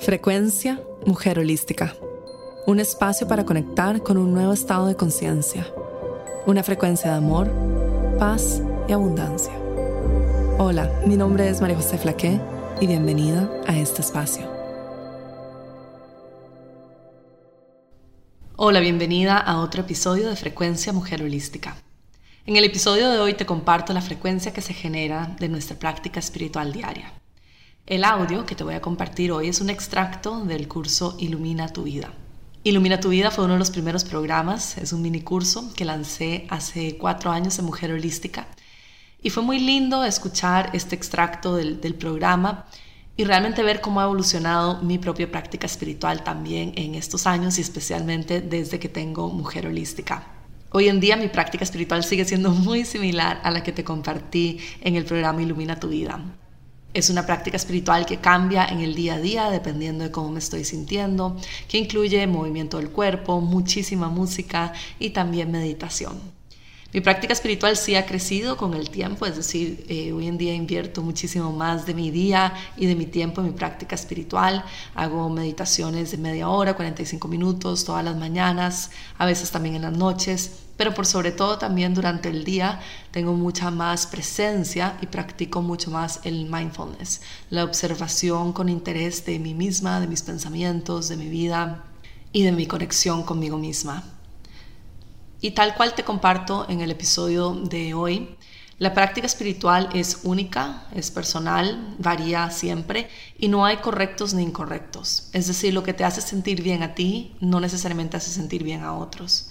Frecuencia Mujer Holística. Un espacio para conectar con un nuevo estado de conciencia. Una frecuencia de amor, paz y abundancia. Hola, mi nombre es María José Flaqué y bienvenida a este espacio. Hola, bienvenida a otro episodio de Frecuencia Mujer Holística. En el episodio de hoy te comparto la frecuencia que se genera de nuestra práctica espiritual diaria. El audio que te voy a compartir hoy es un extracto del curso Ilumina tu vida. Ilumina tu vida fue uno de los primeros programas, es un mini curso que lancé hace cuatro años en Mujer Holística y fue muy lindo escuchar este extracto del, del programa y realmente ver cómo ha evolucionado mi propia práctica espiritual también en estos años y especialmente desde que tengo Mujer Holística. Hoy en día mi práctica espiritual sigue siendo muy similar a la que te compartí en el programa Ilumina tu vida. Es una práctica espiritual que cambia en el día a día dependiendo de cómo me estoy sintiendo, que incluye movimiento del cuerpo, muchísima música y también meditación. Mi práctica espiritual sí ha crecido con el tiempo, es decir, eh, hoy en día invierto muchísimo más de mi día y de mi tiempo en mi práctica espiritual. Hago meditaciones de media hora, 45 minutos todas las mañanas, a veces también en las noches pero por sobre todo también durante el día tengo mucha más presencia y practico mucho más el mindfulness, la observación con interés de mí misma, de mis pensamientos, de mi vida y de mi conexión conmigo misma. Y tal cual te comparto en el episodio de hoy, la práctica espiritual es única, es personal, varía siempre y no hay correctos ni incorrectos. Es decir, lo que te hace sentir bien a ti no necesariamente hace sentir bien a otros.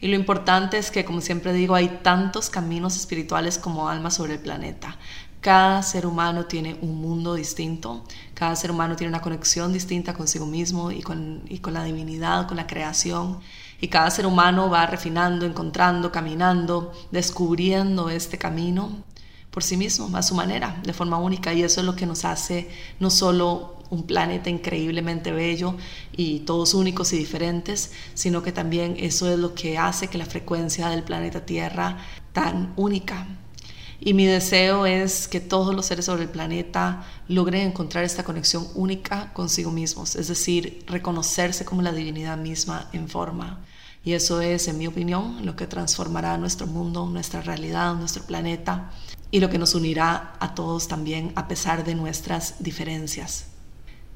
Y lo importante es que, como siempre digo, hay tantos caminos espirituales como almas sobre el planeta. Cada ser humano tiene un mundo distinto, cada ser humano tiene una conexión distinta consigo mismo y con, y con la divinidad, con la creación. Y cada ser humano va refinando, encontrando, caminando, descubriendo este camino por sí mismo, a su manera, de forma única. Y eso es lo que nos hace no solo un planeta increíblemente bello y todos únicos y diferentes, sino que también eso es lo que hace que la frecuencia del planeta Tierra tan única. Y mi deseo es que todos los seres sobre el planeta logren encontrar esta conexión única consigo mismos, es decir, reconocerse como la divinidad misma en forma. Y eso es, en mi opinión, lo que transformará nuestro mundo, nuestra realidad, nuestro planeta y lo que nos unirá a todos también a pesar de nuestras diferencias.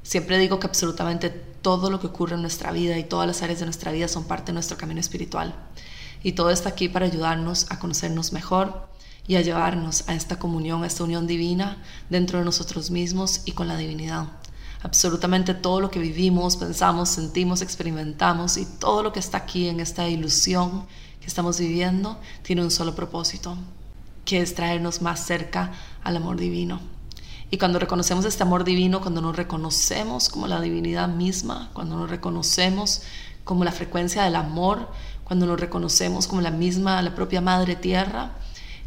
Siempre digo que absolutamente todo lo que ocurre en nuestra vida y todas las áreas de nuestra vida son parte de nuestro camino espiritual. Y todo está aquí para ayudarnos a conocernos mejor y a llevarnos a esta comunión, a esta unión divina dentro de nosotros mismos y con la divinidad. Absolutamente todo lo que vivimos, pensamos, sentimos, experimentamos y todo lo que está aquí en esta ilusión que estamos viviendo tiene un solo propósito, que es traernos más cerca al amor divino. Y cuando reconocemos este amor divino, cuando nos reconocemos como la divinidad misma, cuando nos reconocemos como la frecuencia del amor, cuando nos reconocemos como la misma, la propia Madre Tierra,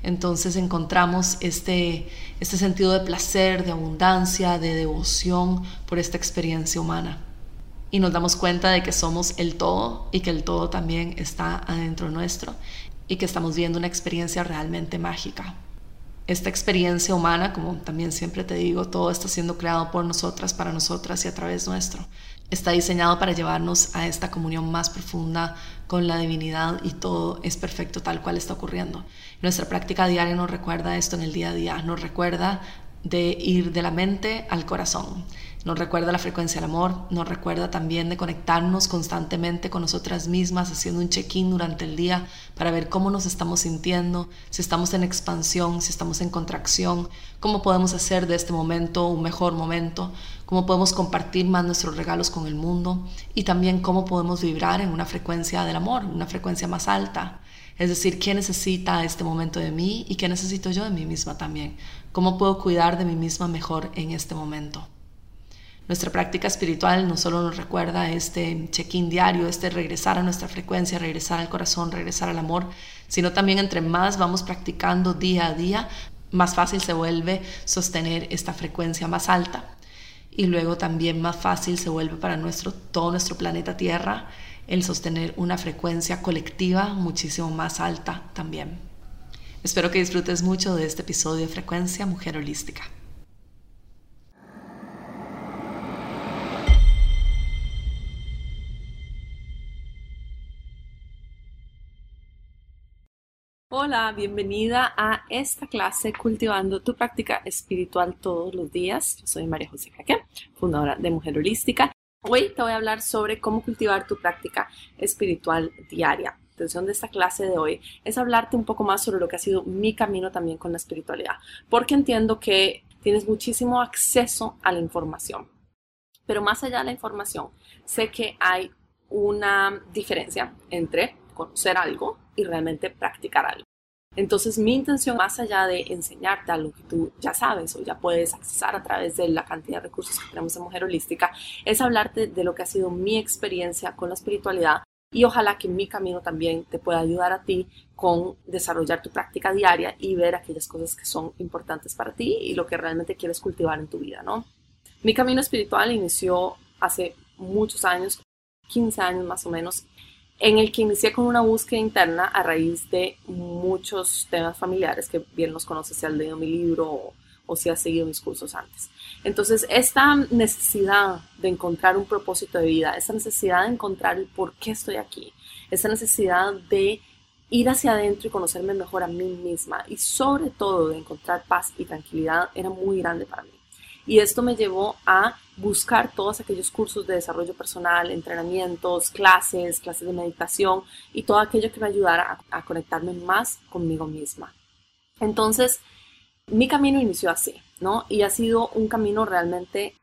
entonces encontramos este, este sentido de placer, de abundancia, de devoción por esta experiencia humana. Y nos damos cuenta de que somos el todo y que el todo también está adentro nuestro y que estamos viendo una experiencia realmente mágica esta experiencia humana, como también siempre te digo, todo está siendo creado por nosotras, para nosotras y a través nuestro. Está diseñado para llevarnos a esta comunión más profunda con la divinidad y todo es perfecto tal cual está ocurriendo. Nuestra práctica diaria nos recuerda esto en el día a día, nos recuerda de ir de la mente al corazón, nos recuerda la frecuencia del amor, nos recuerda también de conectarnos constantemente con nosotras mismas, haciendo un check-in durante el día para ver cómo nos estamos sintiendo, si estamos en expansión, si estamos en contracción, cómo podemos hacer de este momento un mejor momento, cómo podemos compartir más nuestros regalos con el mundo y también cómo podemos vibrar en una frecuencia del amor, una frecuencia más alta. Es decir, ¿qué necesita este momento de mí y qué necesito yo de mí misma también? ¿Cómo puedo cuidar de mí misma mejor en este momento? Nuestra práctica espiritual no solo nos recuerda este check-in diario, este regresar a nuestra frecuencia, regresar al corazón, regresar al amor, sino también entre más vamos practicando día a día, más fácil se vuelve sostener esta frecuencia más alta. Y luego también más fácil se vuelve para nuestro, todo nuestro planeta Tierra el sostener una frecuencia colectiva muchísimo más alta también. Espero que disfrutes mucho de este episodio de Frecuencia Mujer Holística. Hola, bienvenida a esta clase Cultivando tu práctica espiritual todos los días. Yo soy María José Caque, fundadora de Mujer Holística. Hoy te voy a hablar sobre cómo cultivar tu práctica espiritual diaria. La intención de esta clase de hoy es hablarte un poco más sobre lo que ha sido mi camino también con la espiritualidad, porque entiendo que tienes muchísimo acceso a la información. Pero más allá de la información, sé que hay una diferencia entre conocer algo y realmente practicar algo. Entonces mi intención, más allá de enseñarte algo que tú ya sabes o ya puedes accesar a través de la cantidad de recursos que tenemos en Mujer Holística, es hablarte de lo que ha sido mi experiencia con la espiritualidad y ojalá que mi camino también te pueda ayudar a ti con desarrollar tu práctica diaria y ver aquellas cosas que son importantes para ti y lo que realmente quieres cultivar en tu vida, ¿no? Mi camino espiritual inició hace muchos años, 15 años más o menos, en el que inicié con una búsqueda interna a raíz de muchos temas familiares que bien los conoces si has leído mi libro o, si has seguido mis cursos antes. Entonces, esta necesidad de encontrar un propósito de vida, esta necesidad de encontrar el por qué estoy aquí, esa necesidad de ir hacia adentro y conocerme mejor a mí misma y sobre todo de encontrar paz y tranquilidad era muy grande para mí. Y esto me llevó a buscar todos aquellos cursos de desarrollo personal, entrenamientos, clases, clases de meditación y todo aquello que me ayudara a, conectarme más conmigo misma. Entonces, mi camino inició así, ¿no? Y ha sido un camino realmente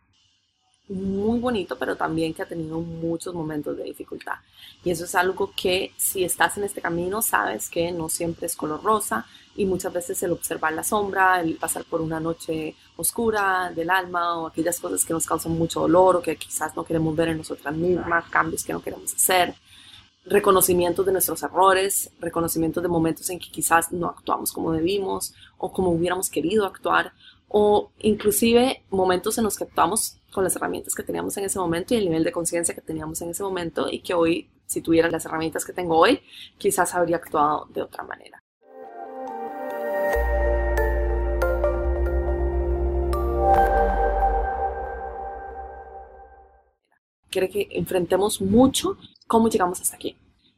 muy bonito, pero también que ha tenido muchos momentos de dificultad. Y eso es algo que si estás en este camino, sabes que no siempre es color rosa y muchas veces el observar la sombra, el pasar por una noche oscura del alma o aquellas cosas que nos causan mucho dolor o que quizás no queremos ver en nosotras mismas, cambios que no queremos hacer, reconocimientos de nuestros errores, reconocimientos de momentos en que quizás no actuamos como debimos o como hubiéramos querido actuar o inclusive momentos en los que actuamos con las herramientas que teníamos en ese momento y el nivel de conciencia que teníamos en ese momento y que hoy, si tuviera las herramientas que tengo hoy, quizás habría actuado de otra manera. Quiere que enfrentemos mucho cómo llegamos hasta aquí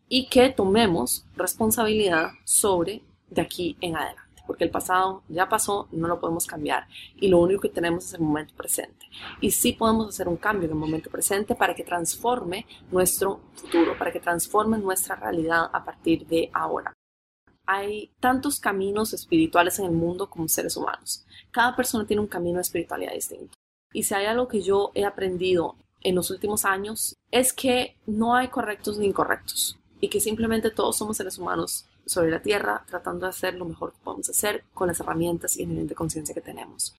y que tomemos responsabilidad sobre de aquí en adelante porque el pasado ya pasó, no lo podemos cambiar y lo único que tenemos es el momento presente. Y sí podemos hacer un cambio en el momento presente para que transforme nuestro futuro, para que transforme nuestra realidad a partir de ahora. Hay tantos caminos espirituales en el mundo como seres humanos. Cada persona tiene un camino de espiritualidad distinto. Y si hay algo que yo he aprendido en los últimos años es que no hay correctos ni incorrectos y que simplemente todos somos seres humanos sobre la Tierra tratando de hacer lo mejor que podemos hacer con las herramientas y el nivel de conciencia que tenemos.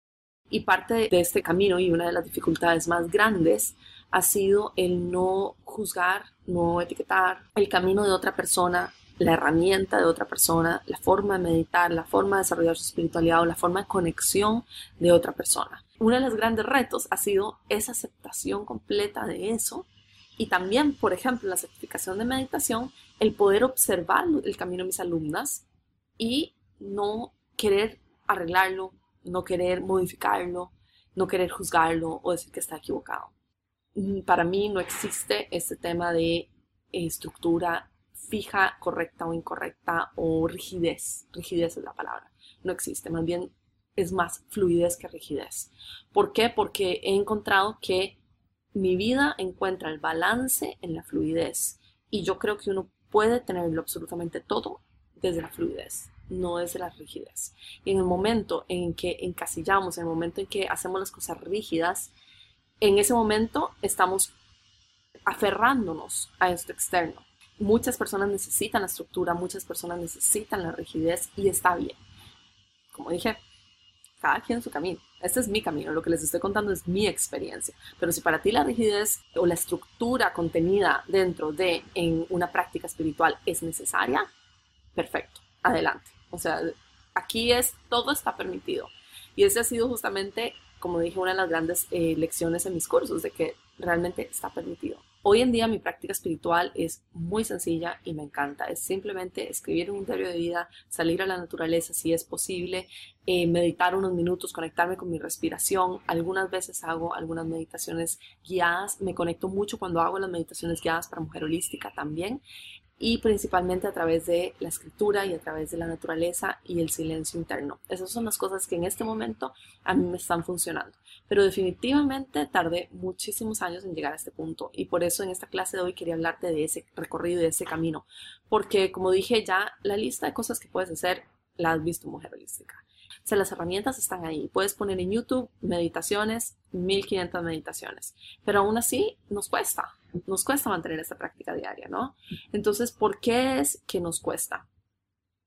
Y parte de este camino y una de las dificultades más grandes ha sido el no juzgar, no etiquetar el camino de otra persona, la herramienta de otra persona, la forma de meditar, la forma de desarrollar su espiritualidad o la forma de conexión de otra persona. Uno de los grandes retos ha sido esa aceptación completa de eso y también, por ejemplo, la certificación de meditación, el poder observar el camino de mis alumnas y no querer arreglarlo, no querer modificarlo, no querer juzgarlo o decir que está equivocado. Mm, para mí no existe este tema de estructura fija, correcta o incorrecta o rigidez. Rigidez es la palabra. No existe. Más bien es más fluidez que rigidez. ¿Por qué? Porque he encontrado que mi vida encuentra el balance en la fluidez y yo creo que uno puede tenerlo absolutamente todo desde la fluidez, no desde la rigidez. Y en el momento en que encasillamos, en el momento en que hacemos las cosas rígidas, en ese momento estamos aferrándonos a esto externo. Muchas personas necesitan la estructura, muchas personas necesitan la rigidez y está bien. Como dije, cada quien su camino. Este es mi camino, lo que les estoy contando es mi experiencia. Pero si para ti la rigidez o la estructura contenida dentro de en una práctica espiritual es necesaria, perfecto, adelante. O sea, aquí es, todo está permitido. Y ese ha sido justamente, como dije, una de las grandes eh, lecciones en mis cursos, de que realmente está permitido. Hoy en día mi práctica espiritual es muy sencilla y me encanta. Es simplemente escribir un diario de vida, salir a la naturaleza si es posible, eh, meditar unos minutos, conectarme con mi respiración. Algunas veces hago algunas meditaciones guiadas. Me conecto mucho cuando hago las meditaciones guiadas para mujer holística también. y principalmente a través de la escritura y a través de la naturaleza y el silencio interno. Esas son las cosas que en este momento a mí me están funcionando. Pero definitivamente tardé muchísimos años en llegar a este punto y por eso en esta clase de hoy quería hablarte de ese recorrido y de ese camino. Porque como dije ya, la lista de cosas que puedes hacer la has visto Mujer Holística. O sea, las herramientas están ahí. Puedes poner en YouTube meditaciones, 1500 meditaciones, pero aún así nos cuesta nos cuesta mantener esta práctica diaria, ¿no? Entonces, ¿por qué es que nos cuesta?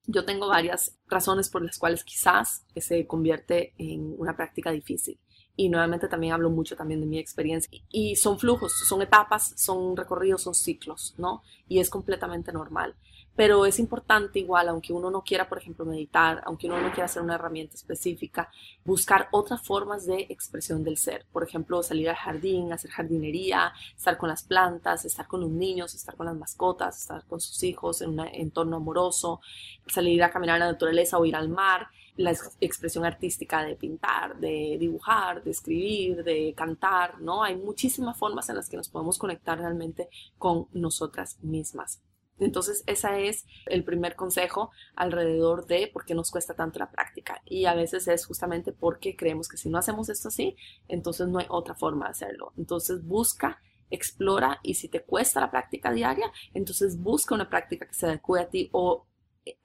Yo tengo varias razones por las cuales quizás se convierte en una práctica difícil. Y nuevamente también hablo mucho también de mi experiencia. Y son flujos, son etapas, son recorridos, son ciclos, ¿no? Y es completamente normal pero es importante igual, aunque uno no quiera, por ejemplo, meditar, aunque uno no quiera hacer una herramienta específica, buscar otras formas de expresión del ser. Por ejemplo, salir al jardín, hacer jardinería, estar con las plantas, estar con los niños, estar con las mascotas, estar con sus hijos en un entorno amoroso, salir a caminar en la naturaleza o ir al mar la expresión artística de pintar, de dibujar, de escribir, de cantar, ¿no? Hay muchísimas formas en las que nos podemos conectar realmente con nosotras mismas. Entonces, ese es el primer consejo alrededor de por qué nos cuesta tanto la práctica. Y a veces es justamente porque creemos que si no hacemos esto así, entonces no hay otra forma de hacerlo. Entonces, busca, explora y si te cuesta la práctica diaria, entonces busca una práctica que se adecue a ti o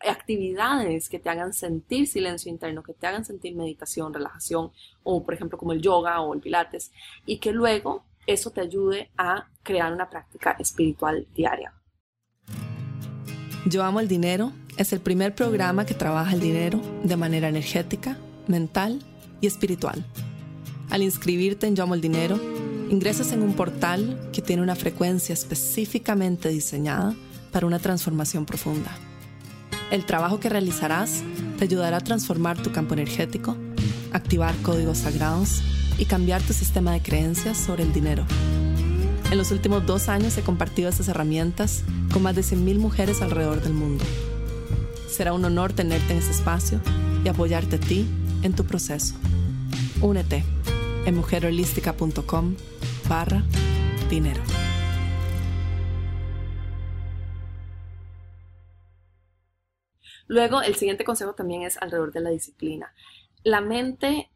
actividades que te hagan sentir silencio interno, que te hagan sentir meditación, relajación, o por ejemplo como el yoga o el pilates, y que luego eso te ayude a crear una práctica espiritual diaria. Yo Amo el Dinero es el primer programa que trabaja el dinero de manera energética, mental y espiritual. Al inscribirte en Yo Amo el Dinero, ingresas en un portal que tiene una frecuencia específicamente diseñada para una transformación profunda. El trabajo que realizarás te ayudará a transformar tu campo energético, activar códigos sagrados y cambiar tu sistema de creencias sobre el dinero. En los últimos dos años he compartido estas herramientas con más de 100.000 mujeres alrededor del mundo. Será un honor tenerte en este espacio y apoyarte a ti en tu proceso. Únete en mujerholística.com barra dinero. Luego, el siguiente consejo también es alrededor de la disciplina. La mente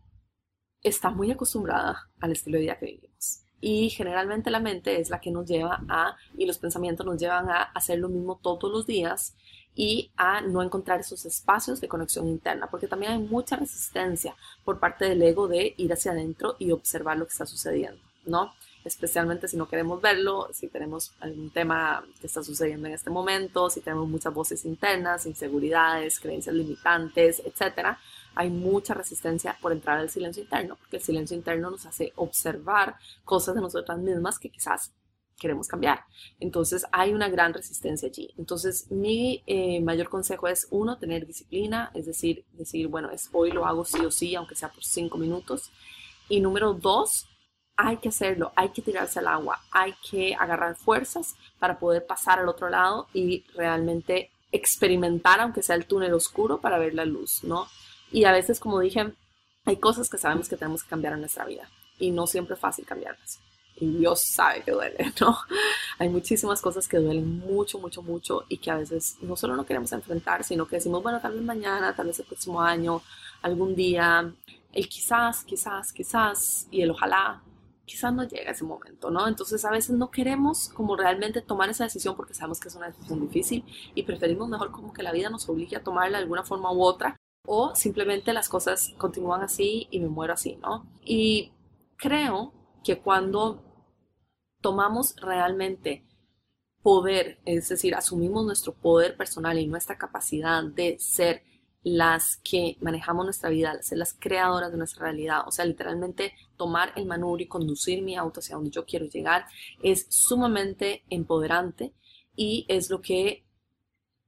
está muy acostumbrada al estilo de vida que vivimos. Y generalmente la mente es la que nos lleva a, y los pensamientos nos llevan a hacer lo mismo todos los días y a no encontrar esos espacios de conexión interna, porque también hay mucha resistencia por parte del ego de ir hacia adentro y observar lo que está sucediendo, ¿no? Especialmente si no queremos verlo, si tenemos algún tema que está sucediendo en este momento, si tenemos muchas voces internas, inseguridades, creencias limitantes, etcétera hay mucha resistencia por entrar al silencio interno, porque el silencio interno nos hace observar cosas de nosotras mismas que quizás queremos cambiar. Entonces hay una gran resistencia allí. Entonces mi eh, mayor consejo es uno, tener disciplina, es decir, decir, bueno, es, hoy lo hago sí o sí, aunque sea por cinco minutos. Y número dos, hay que hacerlo, hay que tirarse al agua, hay que agarrar fuerzas para poder pasar al otro lado y realmente experimentar, aunque sea el túnel oscuro, para ver la luz, ¿no? Y a veces, como dije, hay cosas que sabemos que tenemos que cambiar en nuestra vida y no siempre es fácil cambiarlas. Y Dios sabe que duele, ¿no? Hay muchísimas cosas que duelen mucho, mucho, mucho y que a veces no solo no queremos enfrentar, sino que decimos, bueno, tal vez mañana, tal vez el próximo año, algún día, el quizás, quizás, quizás y el ojalá, quizás no llega ese momento, ¿no? Entonces a veces no queremos como realmente tomar esa decisión porque sabemos que es una decisión difícil y preferimos mejor como que la vida nos obligue a tomarla de alguna forma u otra o simplemente las cosas continúan así y me muero así, ¿no? Y creo que cuando tomamos realmente poder, es decir, asumimos nuestro poder personal y nuestra capacidad de ser las que manejamos nuestra vida, ser las creadoras de nuestra realidad, o sea, literalmente tomar el manubrio y conducir mi auto hacia donde yo quiero llegar, es sumamente empoderante y es lo que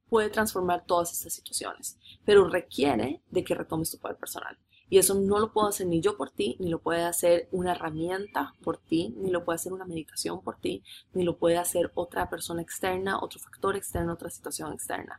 puede transformar todas estas situaciones, pero requiere de que retomes tu poder personal. Y eso no lo puedo hacer ni yo por ti, ni lo puede hacer una herramienta por ti, ni lo puede hacer una meditación por ti, ni lo puede hacer otra persona externa, otro factor externo, otra situación externa.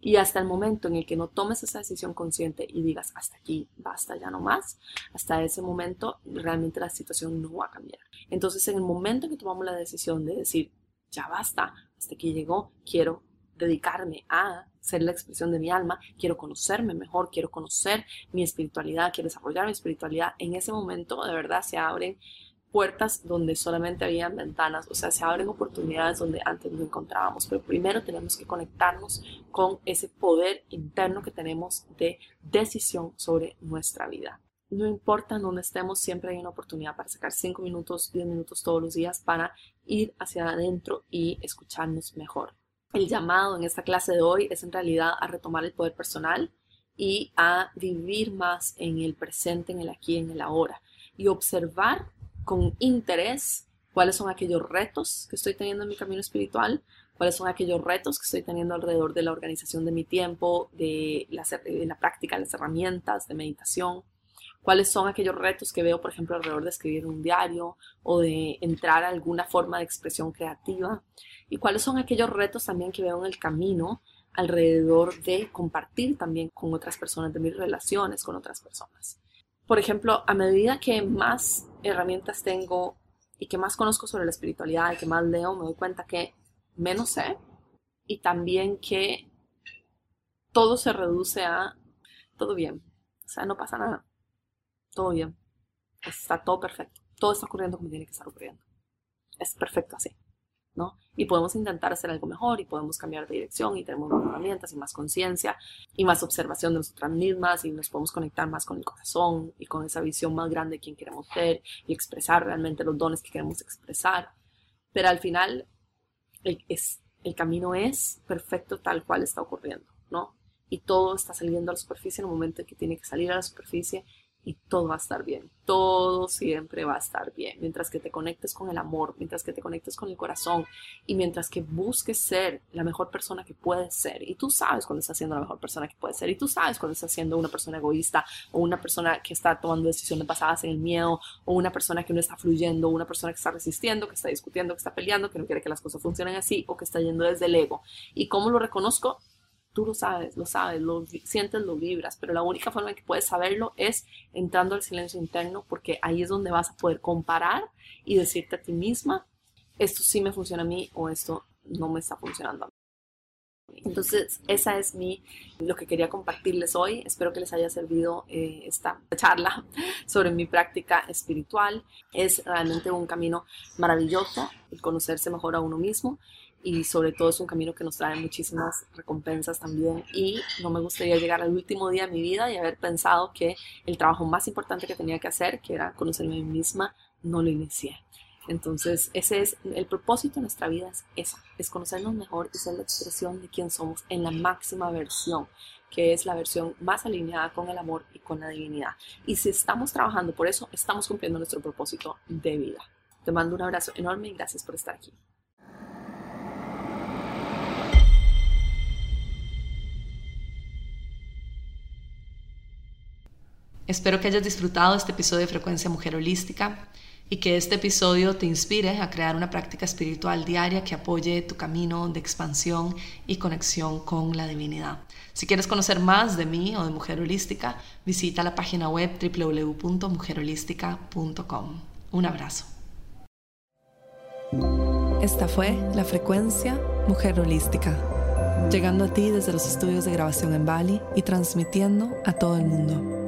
Y hasta el momento en el que no tomes esa decisión consciente y digas, hasta aquí, basta, ya no más, hasta ese momento realmente la situación no va a cambiar. Entonces, en el momento en que tomamos la decisión de decir, ya basta, hasta aquí llegó, quiero dedicarme a ser la expresión de mi alma, quiero conocerme mejor, quiero conocer mi espiritualidad, quiero desarrollar mi espiritualidad, en ese momento de verdad se abren puertas donde solamente habían ventanas, o sea, se abren oportunidades donde antes no encontrábamos, pero primero tenemos que conectarnos con ese poder interno que tenemos de decisión sobre nuestra vida. No importa dónde estemos, siempre hay una oportunidad para sacar 5 minutos, 10 minutos todos los días para ir hacia adentro y escucharnos mejor. El llamado en esta clase de hoy es en realidad a retomar el poder personal y a vivir más en el presente, en el aquí, en el ahora y observar con interés cuáles son aquellos retos que estoy teniendo en mi camino espiritual, cuáles son aquellos retos que estoy teniendo alrededor de la organización de mi tiempo, de la, de práctica las herramientas de meditación, cuáles son aquellos retos que veo, por ejemplo, alrededor de escribir un diario o de entrar a alguna forma de expresión creativa, y cuáles son aquellos retos también que veo en el camino alrededor de compartir también con otras personas, de mis relaciones con otras personas. Por ejemplo, a medida que más herramientas tengo y que más conozco sobre la espiritualidad y que más leo, me doy cuenta que menos sé y también que todo se reduce a todo bien. O sea, no pasa nada. Todo bien. Está todo perfecto. Todo está ocurriendo como tiene que estar ocurriendo. Es perfecto así. Y podemos intentar hacer algo mejor y podemos cambiar de dirección y tenemos más herramientas y más conciencia y más observación de nosotras mismas y nos podemos conectar más con el corazón y con esa visión más grande de quién queremos ser y expresar realmente los dones que queremos expresar. Pero al final el, es, el camino es perfecto tal cual está ocurriendo, ¿no? Y todo está saliendo a la superficie en el momento en que tiene que salir a la superficie y todo va a estar bien. Todo siempre va a estar bien. Mientras que te conectes con el amor, mientras que te conectes con el corazón y mientras que busques ser la mejor persona que puedes ser. Y tú sabes cuando estás siendo la mejor persona que puedes ser. Y tú sabes cuando estás siendo una persona egoísta o una persona que está tomando decisiones basadas en el miedo o una persona que no está fluyendo, una persona que está resistiendo, que está discutiendo, que está peleando, que no quiere que las cosas funcionen así o que está yendo desde el ego. ¿Y cómo lo reconozco? Tú lo sabes, lo sabes, lo sientes, lo vibras, pero la única forma en que puedes saberlo es entrando al silencio interno, porque ahí es donde vas a poder comparar y decirte a ti misma, esto sí me funciona a mí o esto no me está funcionando a mí. Entonces, esa es mi, lo que quería compartirles hoy. Espero que les haya servido eh, esta charla sobre mi práctica espiritual. Es realmente un camino maravilloso el conocerse mejor a uno mismo y sobre todo es un camino que nos trae muchísimas recompensas también y no me gustaría llegar al último día de mi vida y haber pensado que el trabajo más importante que tenía que hacer, que era conocerme a mí misma, no lo inicié. Entonces, ese es el propósito de nuestra vida, es eso, es conocernos mejor y ser la expresión de quién somos en la máxima versión, que es la versión más alineada con el amor y con la divinidad. Y si estamos trabajando por eso, estamos cumpliendo nuestro propósito de vida. Te mando un abrazo enorme y gracias por estar aquí. Espero que hayas disfrutado este episodio de Frecuencia Mujer Holística y que este episodio te inspire a crear una práctica espiritual diaria que apoye tu camino de expansión y conexión con la divinidad. Si quieres conocer más de mí o de Mujer Holística, visita la página web www.mujerholística.com. Un abrazo. Esta fue la frecuencia Mujer Holística, llegando a ti desde los estudios de grabación en Bali y transmitiendo a todo el mundo.